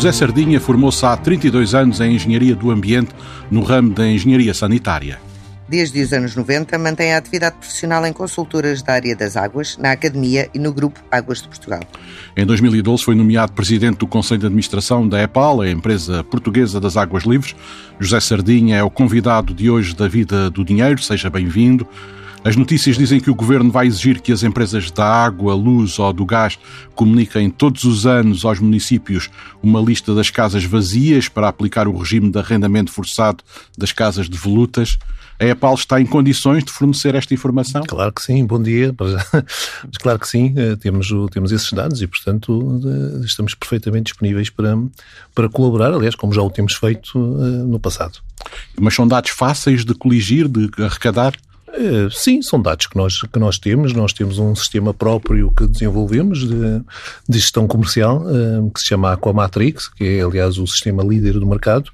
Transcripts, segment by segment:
José Sardinha formou-se há 32 anos em Engenharia do Ambiente, no ramo da Engenharia Sanitária. Desde os anos 90, mantém a atividade profissional em consultoras da área das águas, na Academia e no Grupo Águas de Portugal. Em 2012 foi nomeado presidente do Conselho de Administração da EPAL, a empresa portuguesa das águas livres. José Sardinha é o convidado de hoje da Vida do Dinheiro, seja bem-vindo. As notícias dizem que o governo vai exigir que as empresas da água, luz ou do gás comuniquem todos os anos aos municípios uma lista das casas vazias para aplicar o regime de arrendamento forçado das casas de volutas. A EPAL está em condições de fornecer esta informação? Claro que sim, bom dia. Mas claro que sim, eh, temos, temos esses dados e, portanto, estamos perfeitamente disponíveis para, para colaborar, aliás, como já o temos feito eh, no passado. Mas são dados fáceis de coligir, de arrecadar? Eh, sim, são dados que nós, que nós temos. Nós temos um sistema próprio que desenvolvemos de, de gestão comercial, eh, que se chama Aquamatrix, que é, aliás, o sistema líder do mercado,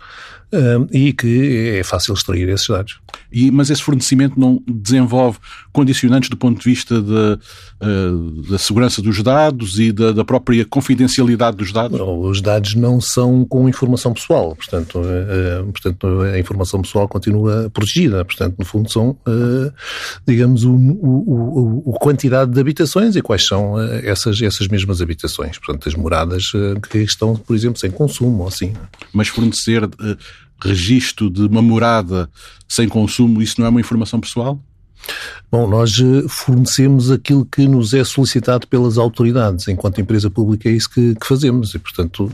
eh, e que é fácil extrair esses dados. E, mas esse fornecimento não desenvolve condicionantes do ponto de vista de, uh, da segurança dos dados e da, da, própria confidencialidade dos dados? Os dados não são com informação pessoal, portanto, uh, portanto a informação pessoal continua protegida. Portanto, no fundo, são, digamos, o, o, o, quantidade de habitações e quais são essas, essas mesmas habitações. Portanto, as moradas que estão, por exemplo, sem consumo ou assim. Mas fornecer registro de uma morada sem consumo, isso não é uma informação pessoal? Bom, nós eh, fornecemos aquilo que nos é solicitado pelas autoridades. Enquanto empresa pública é isso que, que fazemos e, portanto,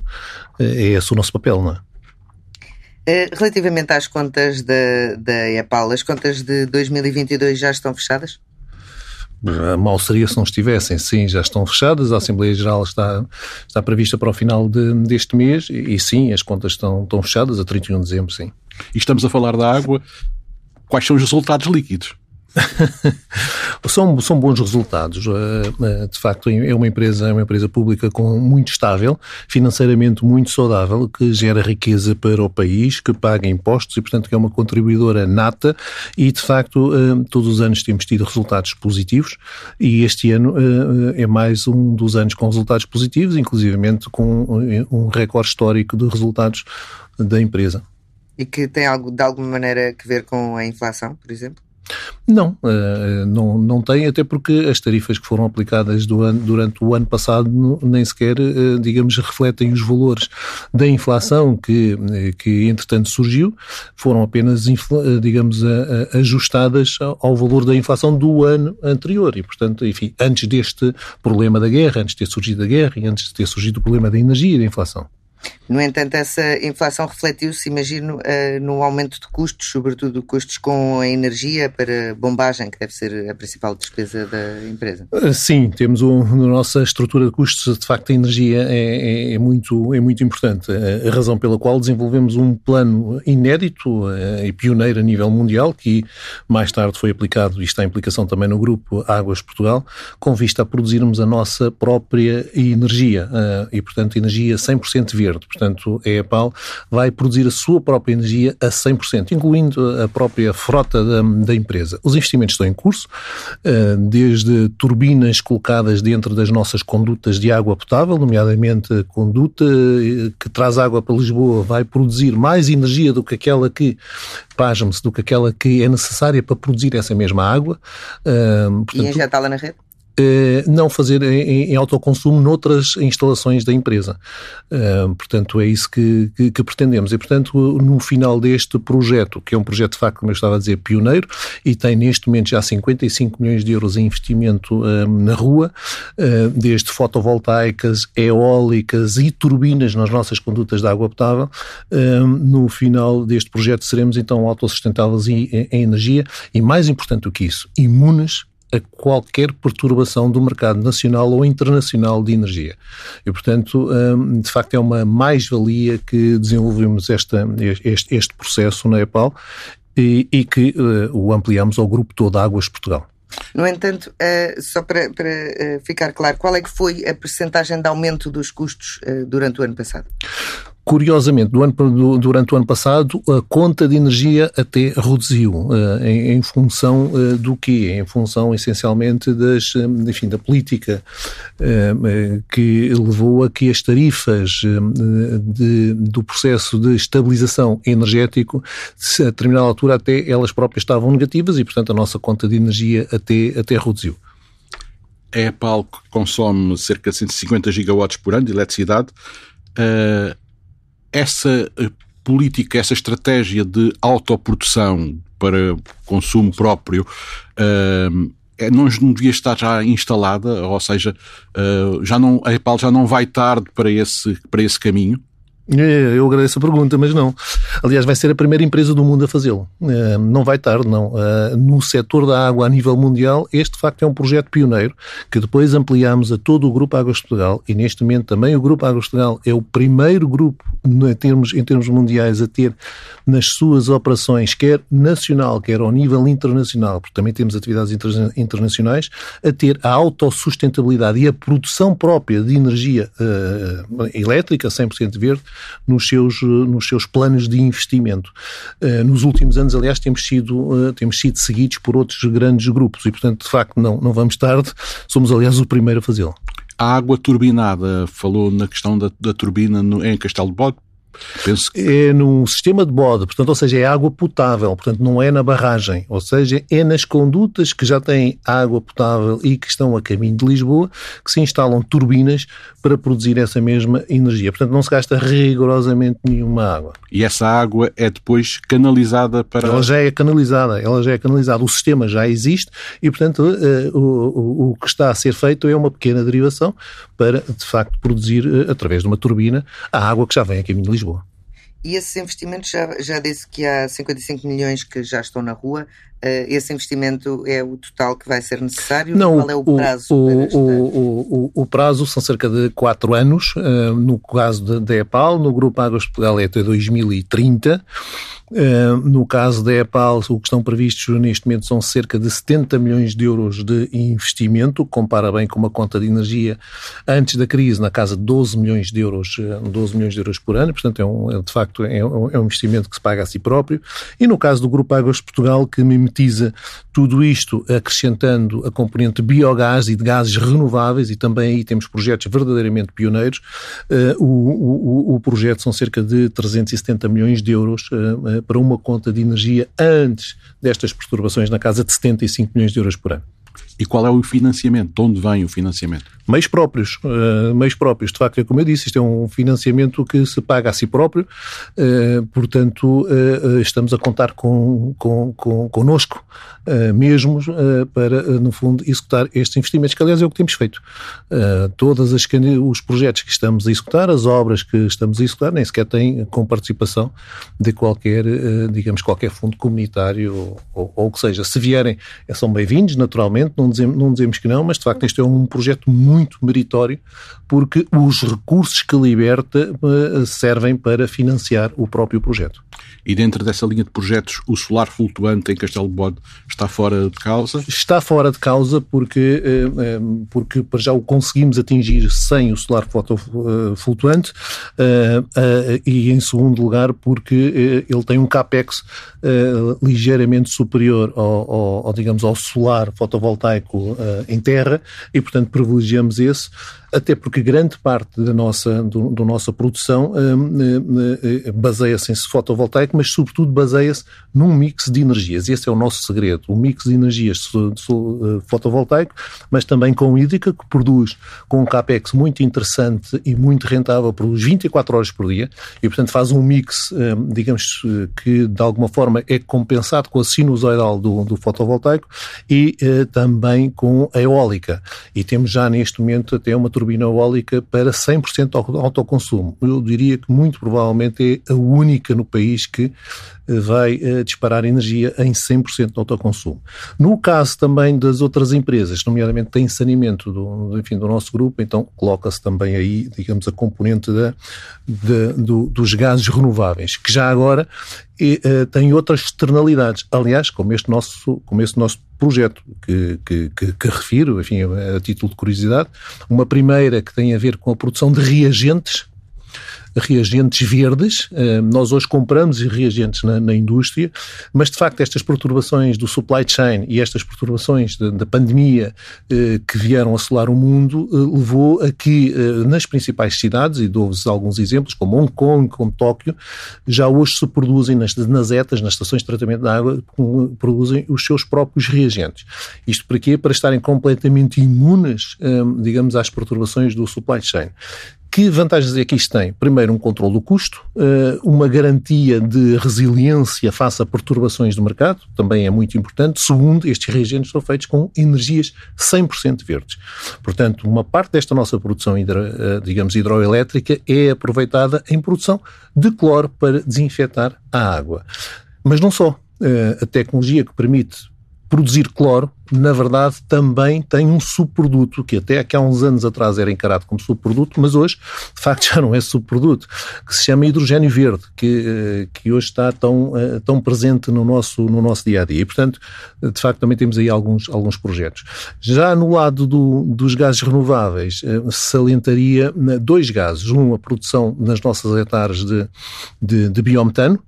eh, é esse o nosso papel, não é? Eh, relativamente às contas da, da EPAL, as contas de 2022 já estão fechadas? Mal seria se não estivessem, sim, já estão fechadas, a Assembleia Geral está, está prevista para o final de, deste mês e, sim, as contas estão, estão fechadas a 31 de dezembro, sim. E estamos a falar da água, quais são os resultados líquidos? são, são bons resultados. Eh, eh, de facto, é uma empresa, é uma empresa pública com muito estável, financeiramente muito saudável, que gera riqueza para o país, que paga impostos e, portanto, que é uma contribuidora nata e, de facto, eh, todos os anos temos tido resultados positivos e este ano é mais um dos anos com resultados positivos, inclusivamente com um recorde histórico de resultados da empresa. E que tem algo, de alguma maneira, a ver com a inflação, por exemplo? Não, eh, não, não tem, até porque as tarifas que foram aplicadas durante o ano passado nem sequer, eh, digamos, refletem os valores da inflação que, eh, que entretanto surgiu, foram apenas, digamos, ajustadas ao valor da inflação do ano anterior e, portanto, enfim, antes deste problema da guerra, antes de ter surgido a guerra e antes de ter surgido o problema da energia e da inflação. No entanto, essa inflação refletiu-se, imagino, uh, no aumento de custos, sobretudo custos com a energia para bombagem, que deve ser a principal despesa da empresa. Uh, sim, temos um, na nossa estrutura de custos, de facto, a energia é, é, é muito, é muito importante. A razão pela qual desenvolvemos um plano inédito e pioneiro a nível mundial, que mais tarde foi aplicado e está em aplicação também no grupo Águas Portugal, com vista a produzirmos a nossa própria energia e, portanto, energia 100% verde verde. Portanto, a EPAL vai produzir a sua própria energia a 100%, incluindo a própria frota da, da empresa. Os investimentos estão em curso, eh, desde turbinas colocadas dentro das nossas condutas de água potável, nomeadamente a conduta eh, que traz água para Lisboa vai produzir mais energia do que aquela que, pasme-se, do que aquela que é necessária para produzir essa mesma água. Eh, portanto, e injetá-la na rede? Eh, não fazer em, em, autoconsumo noutras instalações da empresa. Uh, portanto, é isso que, que, que, pretendemos. E, portanto, no final deste projeto, que é um projeto de facto, como eu estava a dizer, pioneiro, e tem neste momento já 55 milhões de euros em investimento uh, na rua, desde fotovoltaicas, eólicas e turbinas nas nossas condutas de água potável, no final deste projeto seremos então autossustentáveis em, em energia e, mais importante do que isso, imunes a qualquer perturbação do mercado nacional ou internacional de energia. E, portanto, hum, de facto, é uma mais-valia que desenvolvemos esta, este, este processo na EPAL e, e que uh, o ampliamos ao grupo todo Águas Portugal. No entanto, uh, só para, uh, ficar claro, qual é que foi a percentagem de aumento dos custos durante o ano passado? Curiosamente, ano, durante o ano passado, a conta de energia até reduziu, em, em função do quê? Em função, essencialmente, das, enfim, da política que levou a que as tarifas de, do processo de estabilização energético, a determinada altura, até elas próprias estavam negativas e, portanto, a nossa conta de energia até, até reduziu. A EPAL consome cerca de 150 gigawatts por ano de eletricidade. Uh, essa eh, política, essa estratégia de autoprodução para consumo próprio uh, não devia estar já instalada, ou seja, uh, já não, a EPAL já não vai tarde para esse, para esse caminho? É, eu agradeço a pergunta, mas não. Aliás, vai ser a primeira empresa do mundo a fazê-lo. É, não vai tarde, não. É, no setor da água a nível mundial, este de facto é um projeto pioneiro que depois ampliamos a todo o Grupo Águas de Portugal e neste momento também o Grupo Águas de Portugal é o primeiro grupo em termos, em termos mundiais a ter nas suas operações, quer nacional, quer ao nível internacional, porque também temos atividades internacionais, a ter a autossustentabilidade e a produção própria de energia uh, elétrica, 100% verde, nos seus, nos seus planos de investimento. Uh, nos últimos anos, aliás, temos sido, uh, temos sido seguidos por outros grandes grupos e, portanto, de facto, não, não vamos tarde. Somos, aliás, o primeiro a fazê-lo. A água turbinada, falou na questão da, da turbina no, em Castelo de Bode, Penso que... É num sistema de bode, portanto, ou seja, é água potável, portanto, não é na barragem, ou seja, é nas condutas que já têm água potável e que estão a caminho de Lisboa que se instalam turbinas para produzir essa mesma energia. Portanto, não se gasta rigorosamente nenhuma água. E essa água é depois canalizada para. Ela já é canalizada, ela já é canalizada. O sistema já existe e, portanto, eh, o, o, o que está a ser feito é uma pequena derivação para, de facto, produzir, eh, através de uma turbina, a água que já vem a caminho de Lisboa. E esses investimentos, já, já disse que há 55 milhões que já estão na rua. Uh, esse investimento é o total que vai ser necessário? Não, Qual é o prazo? O, esta... o, o, o, prazo são cerca de 4 anos. Uh, no caso da EPAL, no Grupo Águas de Portugal é até 2030. Uh, no caso da EPAL, o que estão previstos neste momento são cerca de 70 milhões de euros de investimento, compara bem com uma conta de energia antes da crise, na casa de 12 milhões de euros, 12 milhões de euros por ano, portanto é um, é, de facto é um, é um investimento que se paga a si próprio. E no caso do Grupo Águas de Portugal, que mimetiza tudo isto acrescentando a componente biogás e de gases renováveis, e também aí temos projetos verdadeiramente pioneiros, uh, o, o, o, projeto são cerca de 370 milhões de euros uh, para uma conta de energia antes destas perturbações na casa de 75 milhões de euros por ano. E qual é o financiamento? De onde vem o financiamento? Meios próprios. Uh, meios próprios. De facto, é como eu disse, isto é um financiamento que se paga a si próprio. Uh, portanto, uh, estamos a contar com, com, com, connosco mesmos para, no fundo, executar estes investimentos, que aliás é o que temos feito. todos os projetos que estamos a executar, as obras que estamos a executar, nem sequer têm com participação de qualquer, digamos, qualquer fundo comunitário ou, ou o que seja. Se vierem, são bem-vindos, naturalmente, não dizemos, não dizemos que não, mas de facto este é um projeto muito meritório porque os recursos que liberta eh, servem para financiar o próprio projeto. E dentro dessa linha de projetos, o solar flutuante em Castelo de Bode está fora de causa? Está fora de causa porque, eh, eh, porque já o conseguimos atingir sem o solar flutuante e, em segundo lugar, porque ele tem um capex ligeiramente superior ao, ao, ao digamos, ao solar fotovoltaico em terra e, portanto, privilegiamos esse até porque grande parte da nossa, do, do nossa produção uh, uh, baseia-se em fotovoltaico, mas sobretudo baseia-se num mix de energias. Esse é o nosso segredo, o mix de energias fotovoltaico, mas também com hídrica, que produz com um capex muito interessante e muito rentável, produz 24 horas por dia, e portanto faz um mix, digamos, que de alguma forma é compensado com a sinusoidal do, do fotovoltaico e também com a eólica. E temos já neste momento até uma turbina eólica para 100% autoconsumo. Eu diria que muito provavelmente é a única no país que vai uh, disparar energia em 100% de autoconsumo. No caso também das outras empresas, nomeadamente tem saneamento do, enfim, do nosso grupo, então coloca-se também aí, digamos, a componente da, do, dos gases renováveis, que já agora e, uh, tem outras externalidades. Aliás, como este nosso, como este nosso projeto que, que, que, que, refiro, enfim, a título de curiosidade, uma primeira que tem a ver com a produção de reagentes reagentes verdes. Nós hoje compramos reagentes na, na indústria, mas de facto estas perturbações do supply chain e estas perturbações da pandemia que vieram assolar o mundo levou a que nas principais cidades, e dou-vos alguns exemplos, como Hong Kong, como Tóquio, já hoje se produzem nas, nas ETAs, nas estações de tratamento da água, produzem os seus próprios reagentes. Isto para quê? Para estarem completamente imunes, digamos, às perturbações do supply chain. Que vantagens é que isto tem? Primeiro, um controle do custo, hum, uma garantia de resiliência face a perturbações do mercado, também é muito importante. Segundo, estes reagentes são feitos com energias 100% verdes. Portanto, uma parte desta nossa produção, hidro, hum, digamos, hidroelétrica é aproveitada em produção de cloro para desinfetar a água. Mas não só. A tecnologia que permite produzir cloro na verdade, também tem um subproduto, que até há uns anos atrás era encarado como subproduto, mas hoje, de facto, já não é subproduto, que se chama hidrogênio verde, que, eh, que hoje está tão, eh, tão presente no nosso, no nosso dia a dia. E, portanto, de facto, também temos aí alguns, alguns projetos. Já no lado do, dos gases renováveis, eh, salientaria dois gases. Um, a produção nas nossas hectares de, de, de biometano,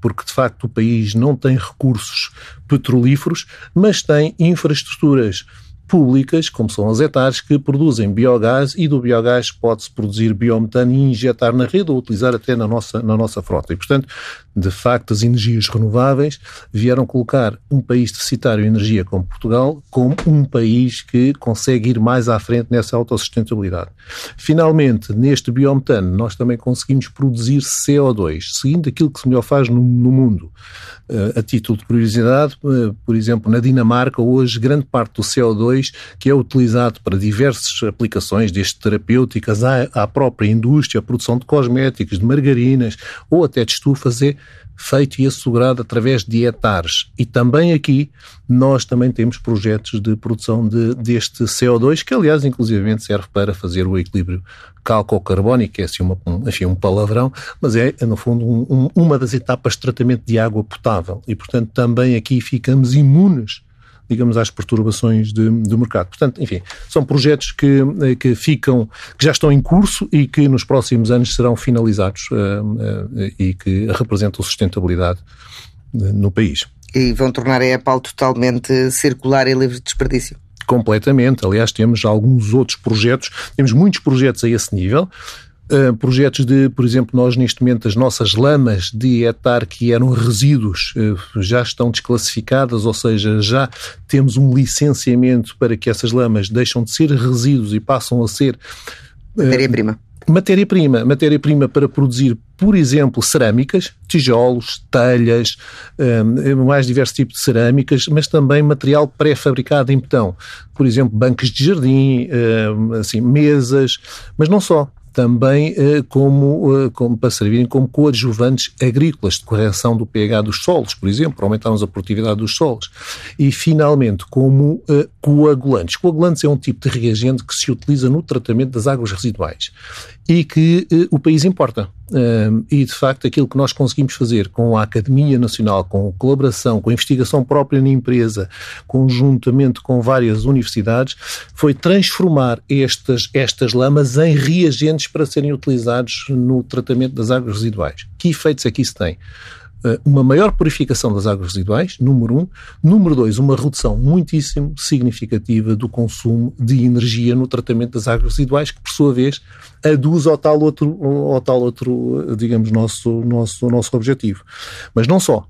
porque de facto o país não tem recursos petrolíferos, mas tem infraestruturas públicas, como são as etares, que produzem biogás e do biogás pode-se produzir biometano e injetar na rede ou utilizar até na nossa, na nossa frota. E, portanto, de facto, as energias renováveis vieram colocar um país deficitário em energia como Portugal como um país que consegue ir mais à frente nessa autossustentabilidade. Finalmente, neste biometano, nós também conseguimos produzir CO2, seguindo aquilo que se melhor faz no, no mundo. Uh, a título de curiosidade, uh, por exemplo, na Dinamarca, hoje, grande parte do CO2 que é utilizado para diversas aplicações, desde terapêuticas à, à própria indústria, a produção de cosméticos, de margarinas ou até de estufas, é feito e assegurado através de hectares. E também aqui nós também temos projetos de produção de, deste CO2, que aliás inclusivamente serve para fazer o equilíbrio cálculo-carbónico, que é assim uma, um, enfim, um palavrão, mas é no fundo um, um, uma das etapas de tratamento de água potável. E portanto também aqui ficamos imunes digamos, às perturbações de, do mercado. Portanto, enfim, são projetos que, eh, que ficam, que já estão em curso e que nos próximos anos serão finalizados uh, uh, e que representam sustentabilidade no país. E vão tornar a EPAL totalmente circular e livre de desperdício completamente. Aliás, temos alguns outros projetos, temos muitos projetos a esse nível. Uh, projetos de, por exemplo, nós neste momento as nossas lamas de etar que eram resíduos uh, já estão desclassificadas, ou seja, já temos um licenciamento para que essas lamas deixam de ser resíduos e passam a ser uh, matéria-prima. Matéria-prima, matéria-prima para produzir, por exemplo, cerâmicas, tijolos, telhas, mais diversos tipos de cerâmicas, mas também material pré-fabricado em betão. Por exemplo, bancos de jardim, assim, mesas, mas não só também eh, como, eh, como para servirem como coadjuvantes agrícolas de correção do pH dos solos, por exemplo, para aumentarmos a produtividade dos solos. E, finalmente, como uh, coagulantes. Coagulantes é um tipo de reagente que se utiliza no tratamento das águas residuais e que uh, o país importa. E, de facto, aquilo que nós conseguimos fazer com a Academia Nacional, com colaboração, com investigação própria na empresa, conjuntamente com várias universidades, foi transformar estas, estas lamas em reagentes para serem utilizados no tratamento das águas residuais. Que efeitos é que isso tem? Eh, uma maior purificação das águas residuais, número um. Número dois, uma redução muitíssimo significativa do consumo de energia no tratamento das águas residuais, que por sua vez aduz ao tal outro, ao tal outro digamos, nosso, nosso, nosso objetivo. Mas não só.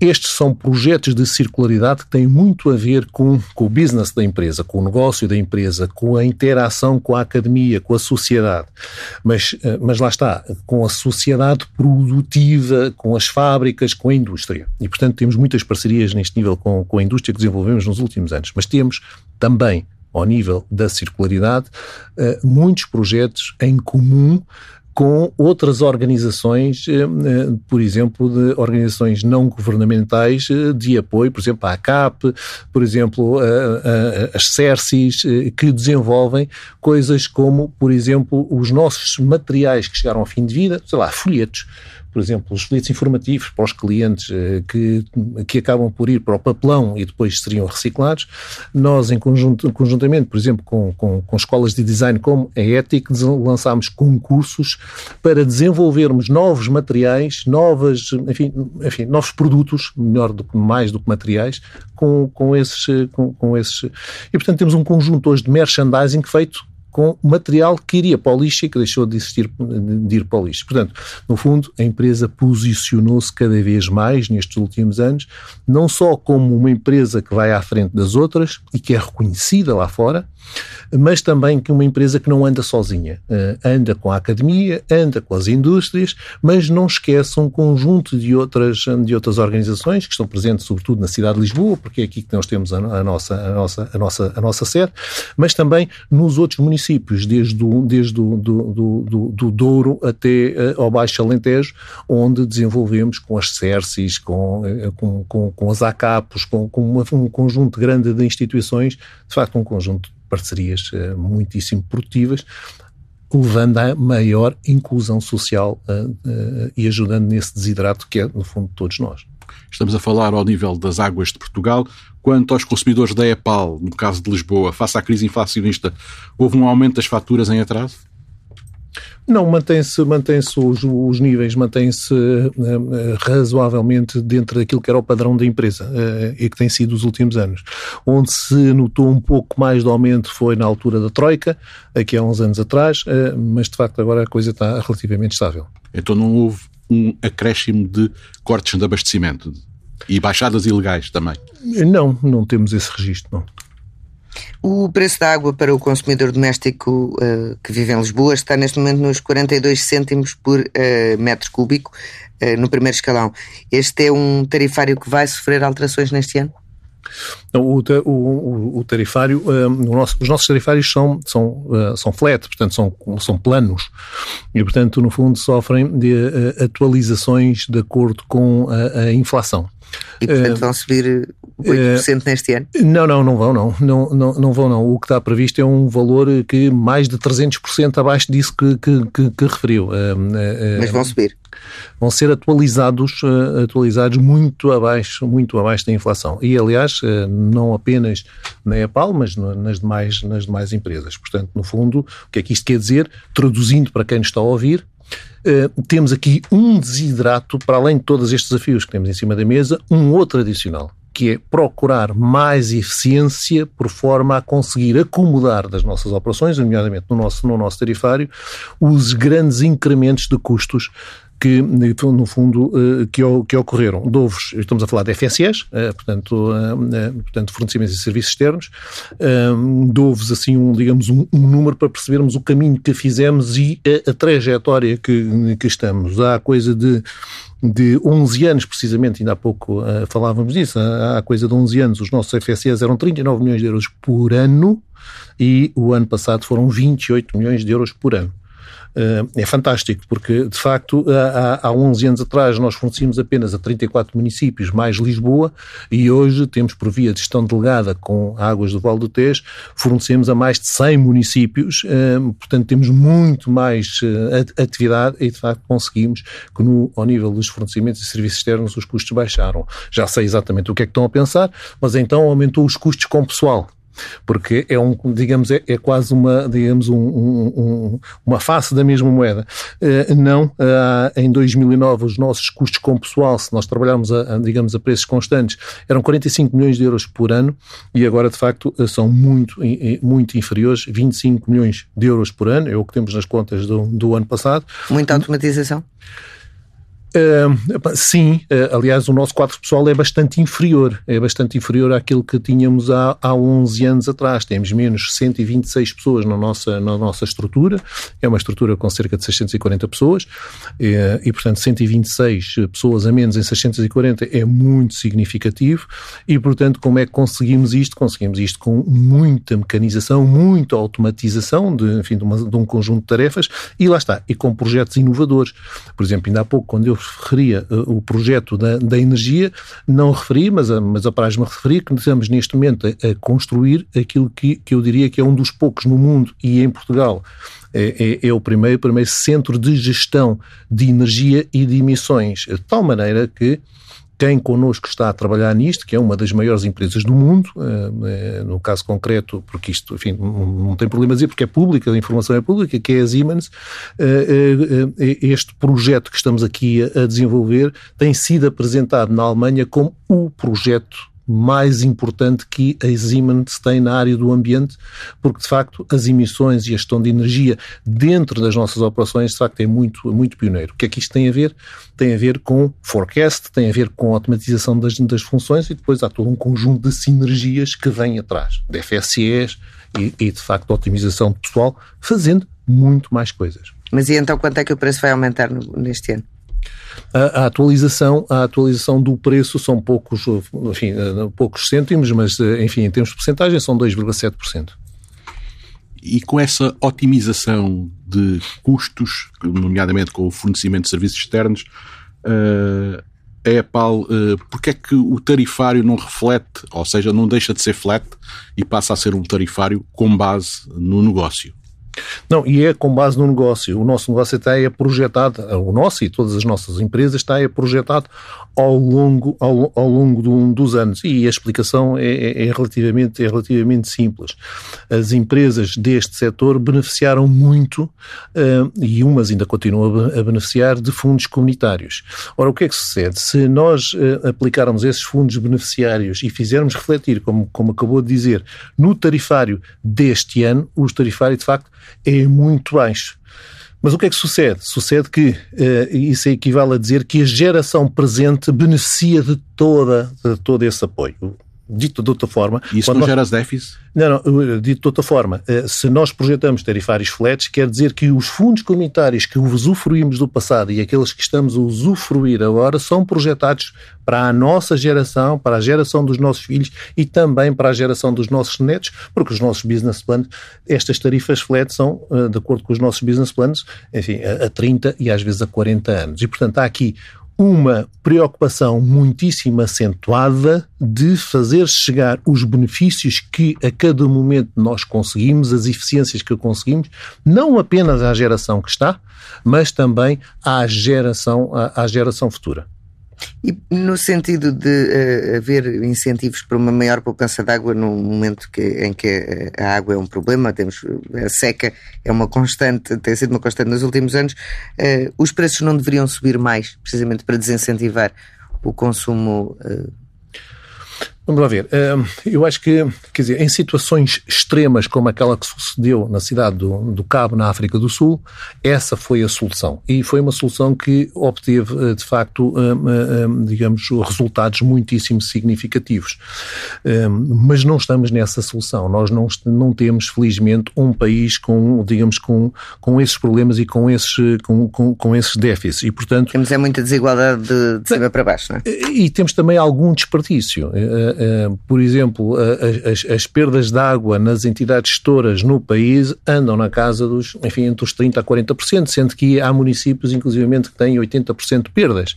Estes são projetos de circularidade que têm muito a ver com, com o business da empresa, com o negócio da empresa, com a interação com a academia, com a sociedade. Mas, eh, mas lá está, com a sociedade produtiva, com as fábricas, com a indústria. E, portanto, temos muitas parcerias neste nível com, com a indústria que desenvolvemos nos últimos anos. Mas temos também, ao nível da circularidade, eh, muitos projetos em comum com outras organizações, eh, eh, por exemplo, de organizações não governamentais eh, de apoio, por exemplo, a ACAP, por exemplo, as CERCIS, que desenvolvem coisas como, por exemplo, os nossos materiais que chegaram ao fim de vida, sei lá, folhetos. Por exemplo, os folhetos informativos para os clientes eh, que, que acabam por ir para o papelão e depois seriam reciclados. Nós, em conjunto, conjuntamente, por exemplo, com, com, com escolas de design como a ETIC, lançámos concursos para desenvolvermos novos materiais, novas, enfim, enfim novos produtos, melhor do que mais do que materiais, com, com, esses, com, com esses. E, portanto, temos um conjunto hoje de merchandising feito com material que iria para o lixo e que deixou de existir de ir para o lixo. Portanto, no fundo, a empresa posicionou-se cada vez mais nestes últimos anos, não só como uma empresa que vai à frente das outras e que é reconhecida lá fora, mas também que uma empresa que não anda sozinha. Uh, anda com a academia, anda com as indústrias, mas não esquece um conjunto de outras, de outras organizações que estão presentes, sobretudo na cidade de Lisboa, porque é aqui que nós temos a, a nossa, a, nossa, a, nossa, a nossa sede, mas também nos outros municípios, desde o, desde do, do, do, do Douro até uh, ao Baixo Alentejo, onde desenvolvemos com as CERCIS, com, uh, com, com, com as ACAPos, com, com uma, um conjunto grande de instituições, de facto um conjunto parcerias uh, muitíssimo produtivas, levando a maior inclusão social uh, uh, e ajudando nesse desidrato que é, no fundo, todos nós. Estamos a falar ao nível das águas de Portugal. Quanto aos consumidores da EPAL, no caso de Lisboa, face à crise inflacionista, houve um aumento das faturas em atraso? Não, mantém-se mantém os, os níveis, mantém-se uh, razoavelmente dentro daquilo que era o padrão da empresa uh, e que tem sido os últimos anos. Onde se notou um pouco mais de aumento foi na altura da Troika, aqui há uns anos atrás, uh, mas de facto agora a coisa está relativamente estável. Então não houve um acréscimo de cortes de abastecimento e baixadas ilegais também? Não, não temos esse registro, não. O preço da água para o consumidor doméstico uh, que vive em Lisboa está neste momento nos 42 cêntimos por uh, metro cúbico uh, no primeiro escalão. Este é um tarifário que vai sofrer alterações neste ano? O, o, o tarifário, nosso, os nossos tarifários são, são, são flat, portanto são, são planos e, portanto, no fundo sofrem de atualizações de acordo com a, a inflação. E, portanto, vão subir 8% neste ano? Não, não, não vão, não. Não, não, não vão, não. O que está previsto é um valor que mais de 300% abaixo disso que, que, que, que referiu. Mas vão subir? Vão ser atualizados, atualizados muito abaixo, muito abaixo da inflação. E, aliás, não apenas na EPAL, mas nas demais, nas demais empresas. Portanto, no fundo, o que é que isto quer dizer? Traduzindo para quem nos está a ouvir, temos aqui um desidrato, para além de todos estes desafios que temos em cima da mesa, um outro adicional, que é procurar mais eficiência por forma a conseguir acomodar das nossas operações, nomeadamente no nosso, no nosso tarifário, os grandes incrementos de custos que, no fundo, eh, que, que ocorreram. De ovos, estamos a falar de FSEs, eh, portanto, eh, portanto fornecimentos e serviços externos, de ovos, assim, um, digamos, um, um, número para percebermos o caminho que fizemos e a, a trajetória que, que estamos. Há coisa de de 11 anos, precisamente, ainda há pouco uh, falávamos disso, há coisa de 11 anos, os nossos FSEs eram 39 milhões de euros por ano e o ano passado foram 28 milhões de euros por ano. Eh, é fantástico, porque de facto há, há 11 anos atrás nós fornecíamos apenas a 34 municípios, mais Lisboa, e hoje temos por via de gestão delegada com Águas do Val do Tejo, fornecemos a mais de 100 municípios, eh, portanto temos muito mais eh, atividade e de facto conseguimos que no, ao nível dos fornecimentos e serviços externos os custos baixaram. Já sei exatamente o que é que estão a pensar, mas então aumentou os custos com pessoal porque é um, digamos, é, é quase uma, digamos, um, um, uma face da mesma moeda. Uh, não, uh, em 2009 os nossos custos com pessoal, se nós trabalharmos a, a, digamos, a preços constantes, eram 45 milhões de euros por ano e agora, de facto, eh, são muito, muito inferiores, 25 milhões de euros por ano, é o que temos nas contas do, do ano passado. Muita automatização? Uh, sim, uh, aliás, o nosso quadro pessoal é bastante inferior, é bastante inferior àquilo que tínhamos há, há 11 anos atrás. Temos menos 126 pessoas na nossa, na nossa estrutura, é uma estrutura com cerca de 640 pessoas, uh, e portanto 126 pessoas a menos em 640 é muito significativo, e portanto, como é que conseguimos isto? Conseguimos isto com muita mecanização, muita automatização de, enfim, de, uma, de um conjunto de tarefas, e lá está, e com projetos inovadores. Por exemplo, ainda há pouco, quando eu referia o projeto da, da energia, não referi, mas, mas apraz-me a referir que estamos neste momento a, a construir aquilo que, que eu diria que é um dos poucos no mundo e em Portugal é, é, é, o primeiro, primeiro centro de gestão de energia e de emissões, de tal maneira que quem connosco está a trabalhar nisto, que é uma das maiores empresas do mundo, eh, eh, no caso concreto, porque isto, enfim, não tem problema dizer, porque é pública, a informação é pública, que é a Siemens, eh, este projeto que estamos aqui a desenvolver tem sido apresentado na Alemanha como o projeto mais importante que a Siemens tem na área do ambiente, porque de facto as emissões e a gestão de energia dentro das nossas operações de facto é muito, muito pioneiro. O que é que isto tem a ver? Tem a ver com forecast, tem a ver com a automatização das, das funções e depois há todo um conjunto de sinergias que vem atrás, de FSEs e, e de facto otimização pessoal, fazendo muito mais coisas. Mas e então quanto é que o preço vai aumentar no, neste ano? A, a, atualização, a atualização do preço são poucos, enfim, eh, poucos cêntimos, mas eh, enfim, em termos de porcentagem são 2,7%. E com essa otimização de custos, nomeadamente com o fornecimento de serviços externos, uh, a uh, porque é que o tarifário não reflete, ou seja, não deixa de ser flat e passa a ser um tarifário com base no negócio? Não, e é com base no negócio. O nosso negócio está é projetado, o nosso e todas as nossas empresas está é projetado ao longo, ao, ao longo do, dos anos. E a explicação é, é, é, relativamente, é relativamente simples. As empresas deste setor beneficiaram muito, uh, e umas ainda continuam a, beneficiar, de fundos comunitários. Ora, o que é que sucede? Se nós uh, aplicarmos esses fundos beneficiários e fizermos refletir, como, como acabou de dizer, no tarifário deste ano, o tarifário, de facto, é muito baixo. Mas o que é que sucede? Sucede que uh, isso equivale a dizer que a geração presente beneficia de toda de todo esse apoio. Dito de outra forma. Isso não nós... gera déficit? Não, não, dito de outra forma. Eh, se nós projetamos tarifários flats, quer dizer que os fundos comunitários que usufruímos do passado e aqueles que estamos a usufruir agora são projetados para a nossa geração, para a geração dos nossos filhos e também para a geração dos nossos netos, porque os nossos business plans, estas tarifas flat são, eh, de acordo com os nossos business plans, enfim, a 30 e às vezes a 40 anos. E, portanto, há aqui uma preocupação muitíssimo acentuada de fazer chegar os benefícios que a cada momento nós conseguimos, as eficiências que conseguimos, não apenas à geração que está, mas também à geração, à, à geração futura. E no sentido de uh, haver incentivos para uma maior poupança de água num momento que, em que a água é um problema, temos a seca é uma constante, tem sido uma constante nos últimos anos, uh, os preços não deveriam subir mais, precisamente para desincentivar o consumo uh, Vamos lá ver. Eu acho que, quer dizer, em situações extremas como aquela que sucedeu na cidade do, do Cabo, na África do Sul, essa foi a solução. E foi uma solução que obteve, eh, de facto, digamos, resultados muitíssimo significativos. Mas não estamos nessa solução. Nós não, não temos, felizmente, um país com, digamos, com, com esses problemas e com esses, com, com, com esses déficits. E, portanto... Temos é muita desigualdade de, de cima para baixo, não é? E temos também algum desperdício eh, por exemplo, as, as, perdas de água nas entidades gestoras no país andam na casa dos, enfim, entre os 30% a 40%, sendo que há municípios, inclusivamente, que têm 80% de perdas.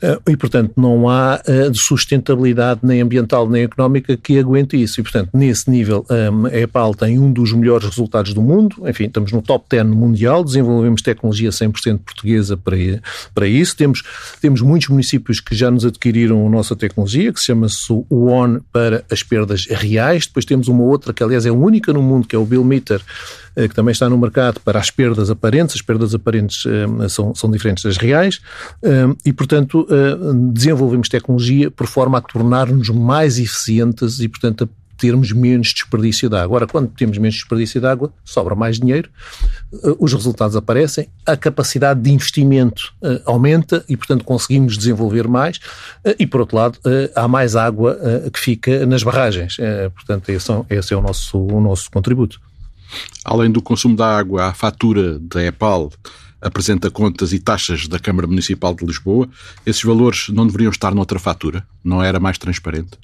Eh, e, portanto, não há uh, sustentabilidade nem ambiental nem económica que aguente isso. E, portanto, nesse nível, um, a EPAL tem um dos melhores resultados do mundo. Enfim, estamos no top 10 mundial, desenvolvemos tecnologia 100% portuguesa para, para isso. Temos, temos muitos municípios que já nos adquiriram a nossa tecnologia, que se chama-se o ON para as perdas reais. Depois temos uma outra, que aliás é única no mundo, que é o Bill Meter, eh, que também está no mercado para as perdas aparentes. As perdas aparentes eh, são, são diferentes das reais eh, e, portanto, desenvolvemos tecnologia por forma a tornar-nos mais eficientes e, portanto, a termos menos desperdício de água. Agora, quando temos menos desperdício de água, sobra mais dinheiro, os resultados aparecem, a capacidade de investimento aumenta e, portanto, conseguimos desenvolver mais e, por outro lado, há mais água que fica nas barragens. Portanto, esse, esse é o nosso, o nosso contributo. Além do consumo da água, a fatura da EPAL apresenta contas e taxas da Câmara Municipal de Lisboa. Esses valores não deveriam estar noutra fatura? Não era mais transparente?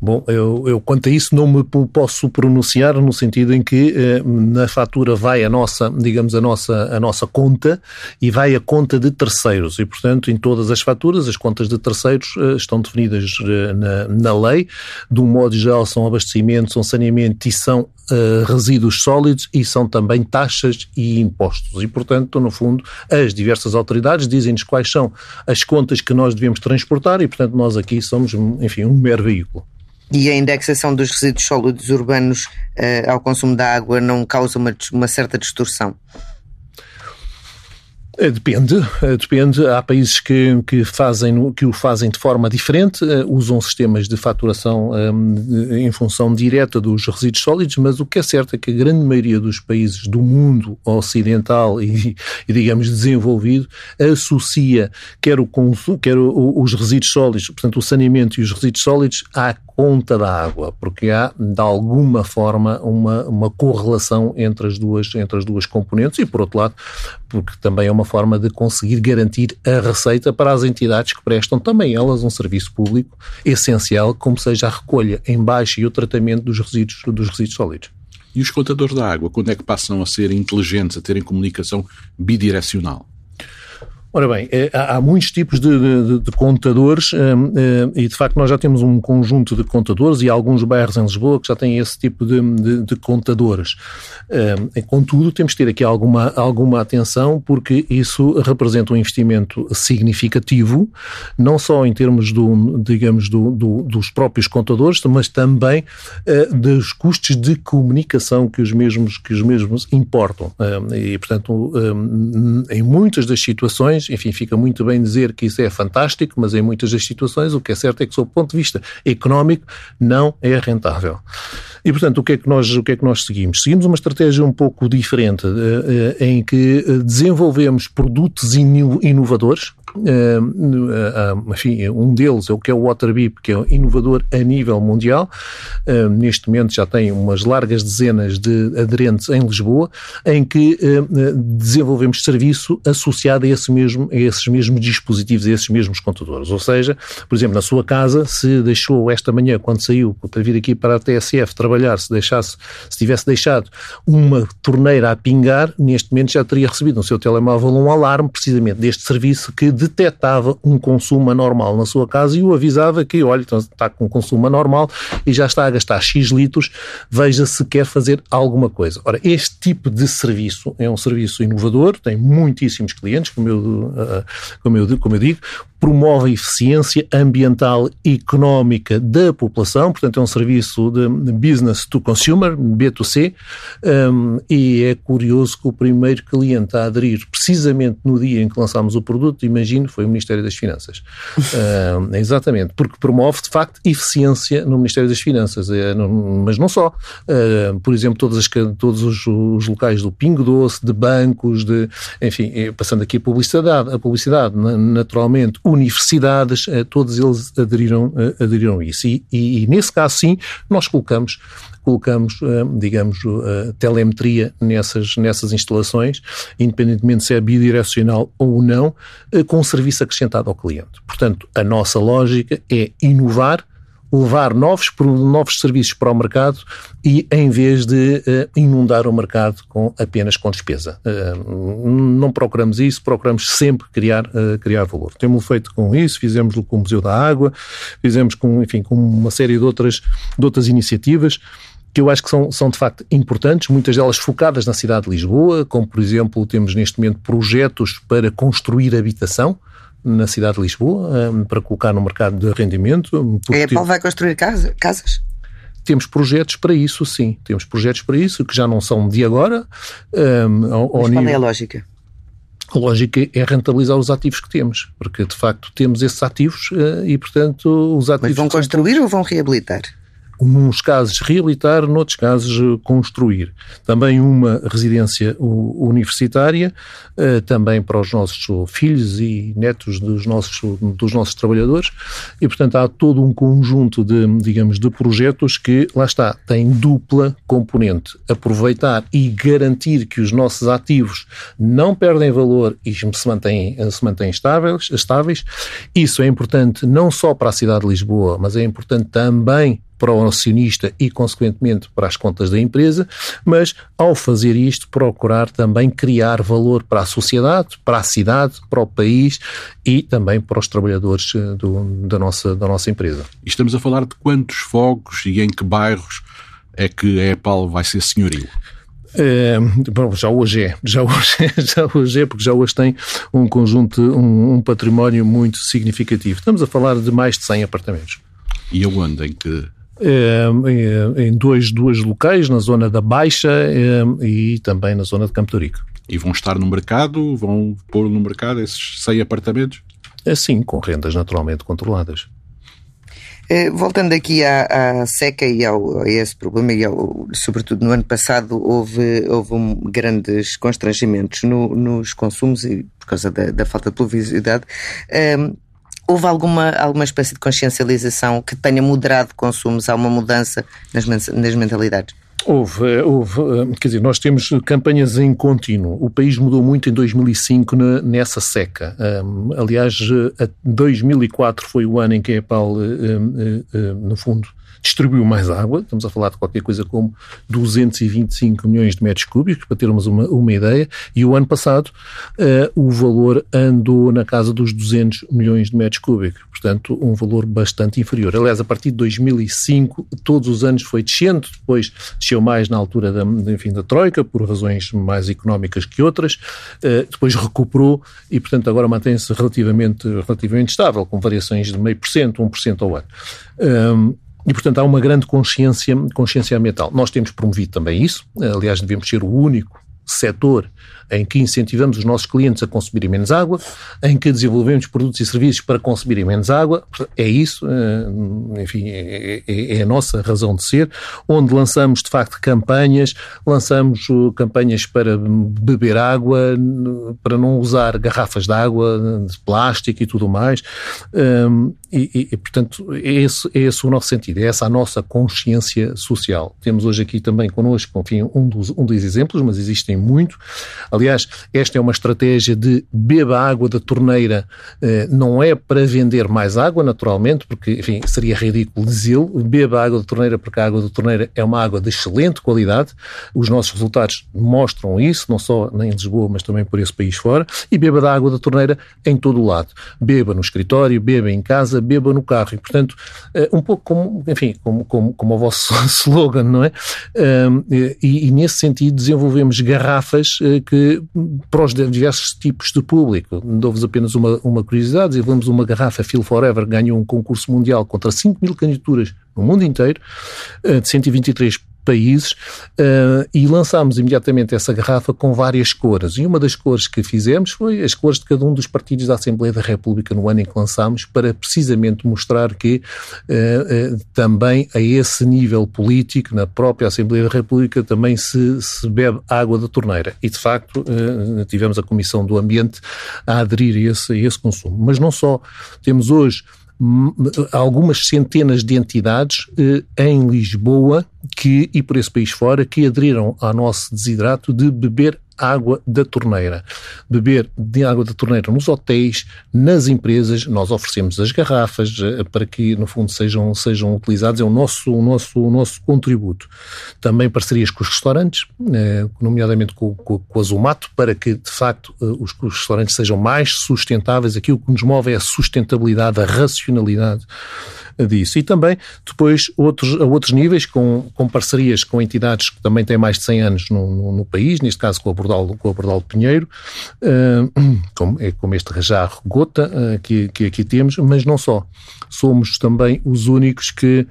Bom, eu, eu quanto a isso não me posso pronunciar no sentido em que eh, na fatura vai a nossa, digamos, a nossa, a nossa conta e vai a conta de terceiros e, portanto, em todas as faturas, as contas de terceiros eh, estão definidas eh, na, na lei. De um modo geral, são abastecimento, são saneamento e são eh, resíduos sólidos e são também taxas e impostos. E, portanto, no fundo, as diversas autoridades dizem-nos quais são as contas que nós devemos transportar e, portanto, nós aqui somos, enfim, um mero veículo. E a indexação dos resíduos sólidos urbanos uh, ao consumo da água não causa uma, uma certa distorção? Eh, depende, eh, depende. Há países que, que, fazem, que o fazem de forma diferente, usam sistemas de faturação um, em função direta dos resíduos sólidos, mas o que é certo é que a grande maioria dos países do mundo ocidental e, e digamos, desenvolvido associa quer, o, quer os resíduos sólidos, portanto, o saneamento e os resíduos sólidos à conta da água, porque há, de alguma forma, uma, uma correlação entre as, duas, entre as duas componentes e, por outro lado, porque também é uma forma de conseguir garantir a receita para as entidades que prestam também elas um serviço público essencial, como seja a recolha, embaixo e o tratamento dos resíduos, dos resíduos sólidos. E os contadores da água, quando é que passam a ser inteligentes, a terem comunicação bidirecional? Ora bem, eh, há muitos tipos de, de, de contadores eh, eh, e, de facto, nós já temos um conjunto de contadores e alguns bairros em Lisboa que já têm esse tipo de, de contadores. Contudo, temos que ter aqui alguma, alguma atenção porque isso representa um investimento significativo, não só em termos, do, digamos, do, do, dos próprios contadores, mas também dos custos de comunicação que os mesmos, que os mesmos importam. E, portanto, em muitas das situações, enfim, fica muito bem dizer que isso é fantástico, mas em muitas das situações o que é certo é que, sob o ponto de vista económico, não é rentável. E, portanto, o que é que nós, o que é que nós seguimos? Seguimos uma estratégia um pouco diferente, eh, eh, em que eh, desenvolvemos produtos inovadores, enfim, um deles é o que é o Waterbeep, que é inovador a nível mundial. Neste momento já tem umas largas dezenas de aderentes em Lisboa, em que desenvolvemos serviço associado a, esse mesmo, a esses mesmos dispositivos, a esses mesmos contadores. Ou seja, por exemplo, na sua casa, se deixou esta manhã, quando saiu para vir aqui para a TSF trabalhar, se deixasse, se tivesse deixado uma torneira a pingar, neste momento já teria recebido no seu telemóvel um alarme precisamente deste serviço que detectava um consumo anormal na sua casa e o avisava que, olha, então está com um consumo anormal e já está a gastar X litros, veja se quer fazer alguma coisa. Ora, este tipo de serviço é um serviço inovador, tem muitíssimos clientes, como eu, ah, como eu, como eu digo, promove a eficiência ambiental e económica da população, portanto é um serviço de business to consumer, B2C, um, e é curioso que o primeiro cliente a aderir precisamente no dia em que lançámos o produto, imagino, foi o Ministério das Finanças. um, exatamente, porque promove de facto eficiência no Ministério das Finanças, é, mas não só. Uh, por exemplo, todas as, todos os, os, locais do Pingo Doce, de bancos, de, enfim, passando aqui a publicidade, a publicidade naturalmente universidades, eh, todos eles aderiram, eh, aderiram a isso. E, e, e, nesse caso, sim, nós colocamos colocamos, eh, digamos, telemetria nessas, nessas instalações, independentemente se é bidirecional ou não, com serviço acrescentado ao cliente. Portanto, a nossa lógica é inovar levar novos, novos serviços para o mercado e em vez de uh, inundar o mercado com apenas com despesa. Uh, não procuramos isso, procuramos sempre criar, uh, criar valor. Temos feito com isso, fizemos com o Museu da Água, fizemos com, enfim, com uma série de outras, de outras iniciativas que eu acho que são, são de facto importantes, muitas delas focadas na cidade de Lisboa, como por exemplo temos neste momento projetos para construir habitação, na cidade de Lisboa um, para colocar no mercado de arrendamento. A Apple vai construir casa, casas? Temos projetos para isso, sim. Temos projetos para isso que já não são de agora. Um, ao, Mas qual é a lógica? A lógica é rentabilizar os ativos que temos, porque de facto temos esses ativos e, portanto, os ativos. Mas vão construir ou vão reabilitar? Nos casos reabilitar, noutros casos construir. Também uma residência universitária, também para os nossos filhos e netos dos nossos, dos nossos trabalhadores, e portanto há todo um conjunto de, digamos, de projetos que, lá está, têm dupla componente. Aproveitar e garantir que os nossos ativos não perdem valor e se mantêm, se mantêm estáveis, estáveis. Isso é importante não só para a cidade de Lisboa, mas é importante também para o acionista e, consequentemente, para as contas da empresa, mas, ao fazer isto, procurar também criar valor para a sociedade, para a cidade, para o país e também para os trabalhadores eh, do, da, nossa, da nossa empresa. E estamos a falar de quantos fogos e em que bairros é que a EPAL vai ser senhorio? É, bom, já hoje é, já hoje é, já hoje é, porque já hoje tem um conjunto, um, um património muito significativo. Estamos a falar de mais de 100 apartamentos. E aonde? Em que é, em dois, dois locais, na zona da Baixa e também na zona de Campo de Rico. E vão estar no mercado? Vão pôr no mercado esses 100 apartamentos? Sim, com rendas naturalmente controladas. Eh, voltando aqui à, à, seca e ao, a esse problema, e ao, sobretudo no ano passado houve, houve um, grandes constrangimentos no, nos consumos e por causa da, da falta de pluviosidade. Um, ehm, houve alguma, alguma espécie de consciencialização que tenha moderado consumos? Há uma mudança nas, nas mentalidades? Houve, eh, houve, eh, quer dizer, nós temos campanhas em contínuo. O país mudou muito em 2005 nessa seca. Um, aliás, 2004 foi o ano em que a EPAL, um, um, no fundo, distribuiu mais água, estamos a falar de qualquer coisa como 225 milhões de metros cúbicos, para termos uma, uma ideia, e o ano passado uh, o valor andou na casa dos 200 milhões de metros cúbicos, portanto um valor bastante inferior. Aliás, a partir de 2005, todos os anos foi descendo, depois desceu mais na altura da, enfim, da Troika, por razões mais económicas que outras, uh, depois recuperou e, portanto, agora mantém-se relativamente, relativamente estável, com variações de meio por cento, 1% ao ano. Um, e, portanto, há uma grande consciência, consciência ambiental. Nós temos promovido também isso. Aliás, devemos ser o único setor em que incentivamos os nossos clientes a consumirem menos água, em que desenvolvemos produtos e serviços para consumirem menos água. É isso, eh, enfim, é, é, é, a nossa razão de ser, onde lançamos de facto campanhas, lançamos uh, campanhas para beber água, para não usar garrafas de água, de plástico e tudo mais. Um, e, e, portanto, é esse, é esse o nosso sentido, é essa a nossa consciência social. Temos hoje aqui também connosco, enfim, um dos, um dos exemplos, mas existem muito. Aliás, esta é uma estratégia de beba água da torneira, eh, não é para vender mais água, naturalmente, porque, enfim, seria ridículo dizê-lo. Beba água da torneira, porque a água da torneira é uma água de excelente qualidade. Os nossos resultados mostram isso, não só em Lisboa, mas também por esse país fora. E beba da água da torneira em todo o lado. Beba no escritório, beba em casa, beba no carro. E, portanto, eh, um pouco como, enfim, como, como, como o vosso slogan, não é? E, e nesse sentido desenvolvemos garrafas eh, que para os diversos tipos de público. Dou-vos apenas uma, uma curiosidade: desenvolvemos uma garrafa Feel Forever, ganhou um concurso mundial contra 5 mil candidaturas no mundo inteiro, eh, de 123 países uh, e lançámos imediatamente essa garrafa com várias cores. E uma das cores que fizemos foi as cores de cada um dos partidos da Assembleia da República no ano em que lançámos, para precisamente mostrar que uh, uh, também a esse nível político, na própria Assembleia da República, também se, se bebe água da torneira. E, de facto, tivemos a Comissão do Ambiente a aderir a esse, a esse consumo. Mas não só. Temos hoje algumas centenas de entidades eh, em Lisboa que, e por esse país fora que aderiram ao nosso desidrato de beber água da torneira. Beber de água da torneira nos hotéis, nas empresas, nós oferecemos as garrafas eh, para que, no fundo, sejam, sejam utilizados, é o nosso, o nosso, o nosso contributo. Também parcerias com os restaurantes, eh, nomeadamente com, com, com a Zumato, para que, de facto, eh, os, os restaurantes sejam mais sustentáveis. Aquilo que nos move é a sustentabilidade, a racionalidade disso. E também, depois, outros, a outros níveis, com, com parcerias com entidades que também têm mais de 100 anos no, no, no país, neste caso com a Bordal, com a Bordal Pinheiro, uh, como, é como este Rajar Gota uh, que, que aqui temos, mas não só. Somos também os únicos que,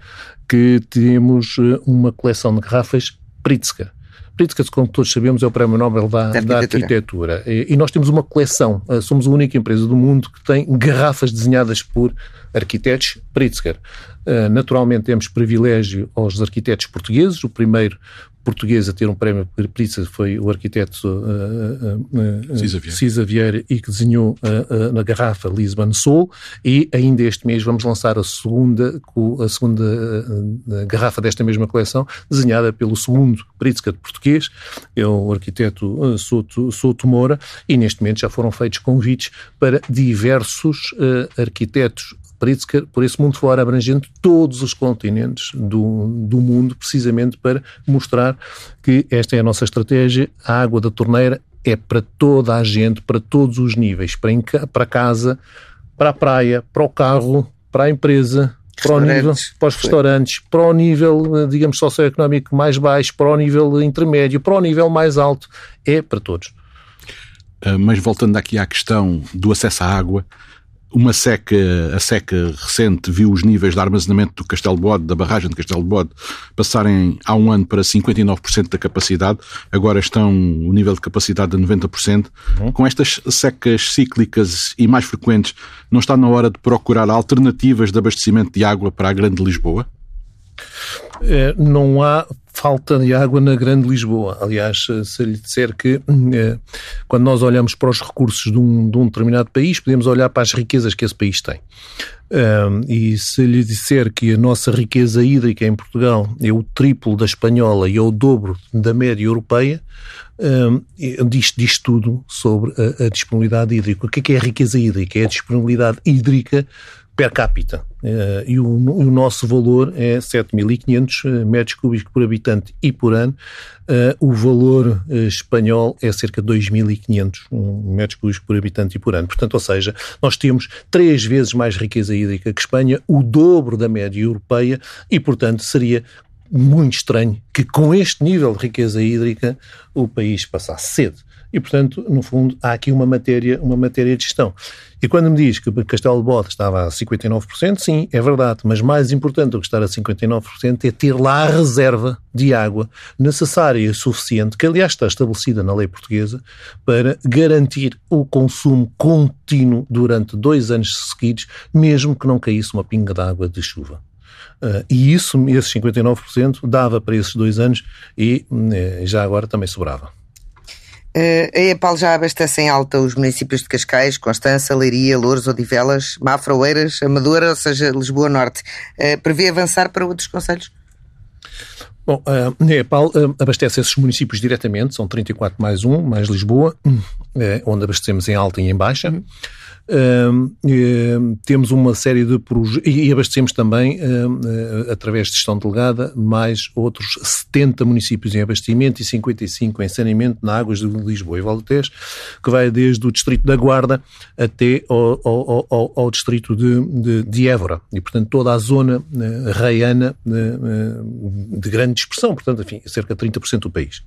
que temos uma coleção de garrafas Pritzker. Pritzker, como todos sabemos, é o Prémio Nobel da, da, da Arquitetura. E, e, nós temos uma coleção. Uh, somos a única empresa do mundo que tem garrafas desenhadas por arquitetos Pritzker. Uh, naturalmente temos privilégio aos arquitetos portugueses. O primeiro português a ter um prémio Pritzker foi o arquiteto uh, uh, Cisa Vieira. E que desenhou uh, na garrafa Lisbon Soul. E ainda este mês vamos lançar a segunda, a segunda garrafa desta mesma coleção desenhada pelo segundo Pritzker português, é o arquiteto Souto, Souto Moura. E neste momento já foram feitos convites para diversos arquitetos Pritzker por esse mundo fora, abrangendo todos os continentes do, do mundo, precisamente para mostrar que esta é a nossa estratégia. A água da torneira é para toda a gente, para todos os níveis, para, para casa, para a praia, para o carro, para a empresa, para, o nível, para os restaurantes, para o nível, digamos, socioeconómico mais baixo, para o nível intermédio, para o nível mais alto, é para todos. Ah, mas voltando aqui à questão do acesso à água, uma seca, a seca recente viu os níveis de armazenamento do Castelo de Bode, da barragem de Castelo de Bode, passarem há um ano para 59% da capacidade, agora estão o nível de capacidade de 90%. Uhum. Com estas secas cíclicas e mais frequentes, não está na hora de procurar alternativas de abastecimento de água para a Grande Lisboa? É, não há falta de água na Grande Lisboa. Aliás, se lhe disser que é, quando nós olhamos para os recursos de um, de um, determinado país, podemos olhar para as riquezas que esse país tem. Um, e se lhe disser que a nossa riqueza hídrica em Portugal é o triplo da espanhola e é o dobro da média europeia, diz, diz tudo sobre a, a disponibilidade hídrica. O que é, que é a riqueza hídrica? É a disponibilidade hídrica per capita. Uh, e o, o, nosso valor é 7.500 eh, metros cúbicos por habitante e por ano. Uh, o valor espanhol é cerca de 2.500 metros cúbicos por habitante e por ano. Portanto, ou seja, nós temos três vezes mais riqueza hídrica que Espanha, o dobro da média europeia e, portanto, seria muito estranho que com este nível de riqueza hídrica o país passasse sede e, portanto, no fundo, há aqui uma matéria, uma matéria de gestão. E quando me diz que Castelo de Bode estava a 59%, sim, é verdade, mas mais importante do que estar a 59% é ter lá a reserva de água necessária e suficiente, que aliás está estabelecida na lei portuguesa, para garantir o consumo contínuo durante dois anos seguidos, mesmo que não caísse uma pinga de água de chuva. Uh, e isso, esses 59%, dava para esses dois anos e uh, já agora também sobrava. A EPAL já abastece em alta os municípios de Cascais, Constança, Leiria, Louros, Odivelas, Mafra, Oeiras, Amadora, ou seja, Lisboa Norte. Uh, prevê avançar para outros conselhos? Bom, a EPAL abastece esses municípios diretamente, são 34 mais um, mais Lisboa, onde abastecemos em alta e em baixa. Uhum. Temos uma série de projetos e abastecemos também, uh, através de gestão delegada, mais outros 70 municípios em abastecimento e 55 em saneamento na Águas de Lisboa e Valdez, que vai desde o distrito da Guarda até ao, ao, ao, ao distrito de, de, de, Évora. E, portanto, toda a zona uh, raiana de grande dispersão, portanto, enfim, cerca de 30% do país.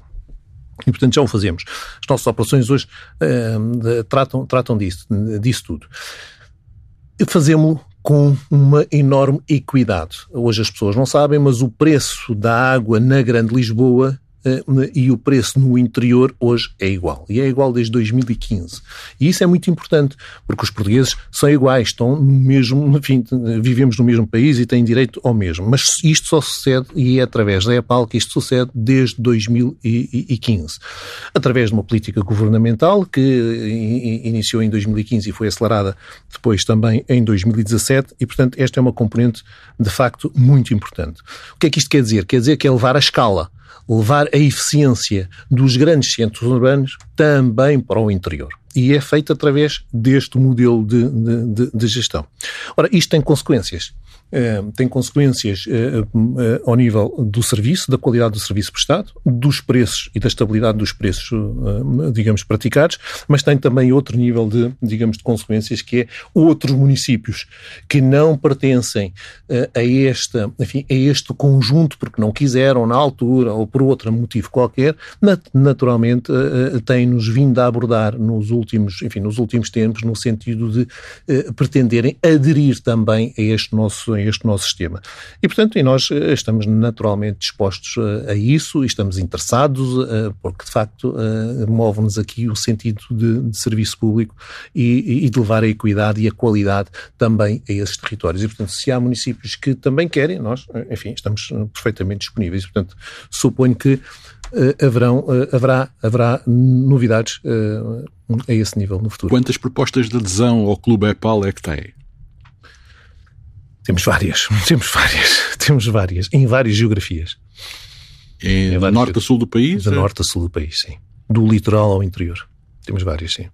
E, portanto, já o fazemos. As nossas operações hoje uh, tratam, tratam disso, disso tudo. Fazemos-lo com uma enorme equidade. Hoje as pessoas não sabem, mas o preço da água na Grande Lisboa e o preço no interior hoje é igual. E é igual desde 2015. E isso é muito importante, porque os portugueses são iguais, estão no mesmo, enfim, vivemos no mesmo país e têm direito ao mesmo. Mas isto só sucede, e é através da EPAL que isto sucede desde 2015. Através de uma política governamental que iniciou em 2015 e foi acelerada depois também em 2017, e portanto esta é uma componente de facto muito importante. O que é que isto quer dizer? Quer dizer que é levar a escala levar a eficiência dos grandes centros urbanos também para o interior. E é feito através deste modelo de, de, de gestão. Ora, isto tem consequências. Eh, tem consequências uh, uh, ao nível do serviço, da qualidade do serviço prestado, dos preços e da estabilidade dos preços, digamos, praticados, mas tem também outro nível de, digamos, de consequências que é outros municípios que não pertencem a, esta, enfim, a este conjunto porque não quiseram na altura ou por outro motivo qualquer, naturalmente têm-nos vindo a abordar nos últimos, enfim, nos últimos tempos no sentido de pretenderem aderir também a este nosso a este nosso sistema. E, portanto, e nós eh, estamos naturalmente dispostos a, a isso e estamos interessados, porque, de facto, move-nos aqui o sentido de, de serviço público e, e, de levar a equidade e a qualidade também a esses territórios. E, portanto, se há municípios que também querem, nós, enfim, estamos perfeitamente disponíveis. Portanto, suponho que haverão, haverá, haverá novidades a esse nível no futuro. Quantas propostas de adesão ao Clube EPAL é que tem? Temos várias, temos várias, temos várias, em várias geografias. Em, em norte a sul do país? De é? norte a sul do país, sim. Do litoral ao interior. Temos várias, sim.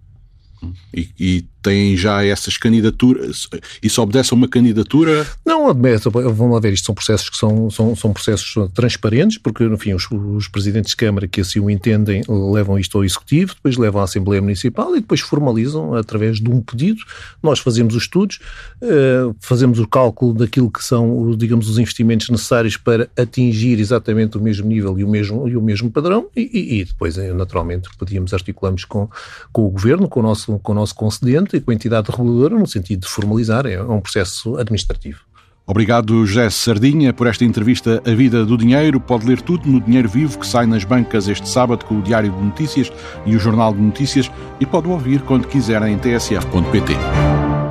E, e tem já essas candidaturas? Isso obedece a uma candidatura? Não, obedece. Vamos lá ver, isto são processos que são, são, são processos transparentes, porque, enfim, os, os presidentes de Câmara que assim o entendem levam isto ao Executivo, depois levam à Assembleia Municipal e depois formalizam através de um pedido. Nós fazemos os estudos, eh, fazemos o cálculo daquilo que são, digamos, os investimentos necessários para atingir exatamente o mesmo nível e o mesmo, e o mesmo padrão e, e depois, eh, naturalmente, podíamos articulamos com, com o Governo, com o nosso, com o nosso concedente e com a entidade reguladora no sentido de formalizar, é um processo administrativo. Obrigado, José Sardinha, por esta entrevista A Vida do Dinheiro. Pode ler tudo no Dinheiro Vivo, que sai nas bancas este sábado com o Diário de Notícias e o Jornal de Notícias, e pode ouvir quando quiser em tsf.pt.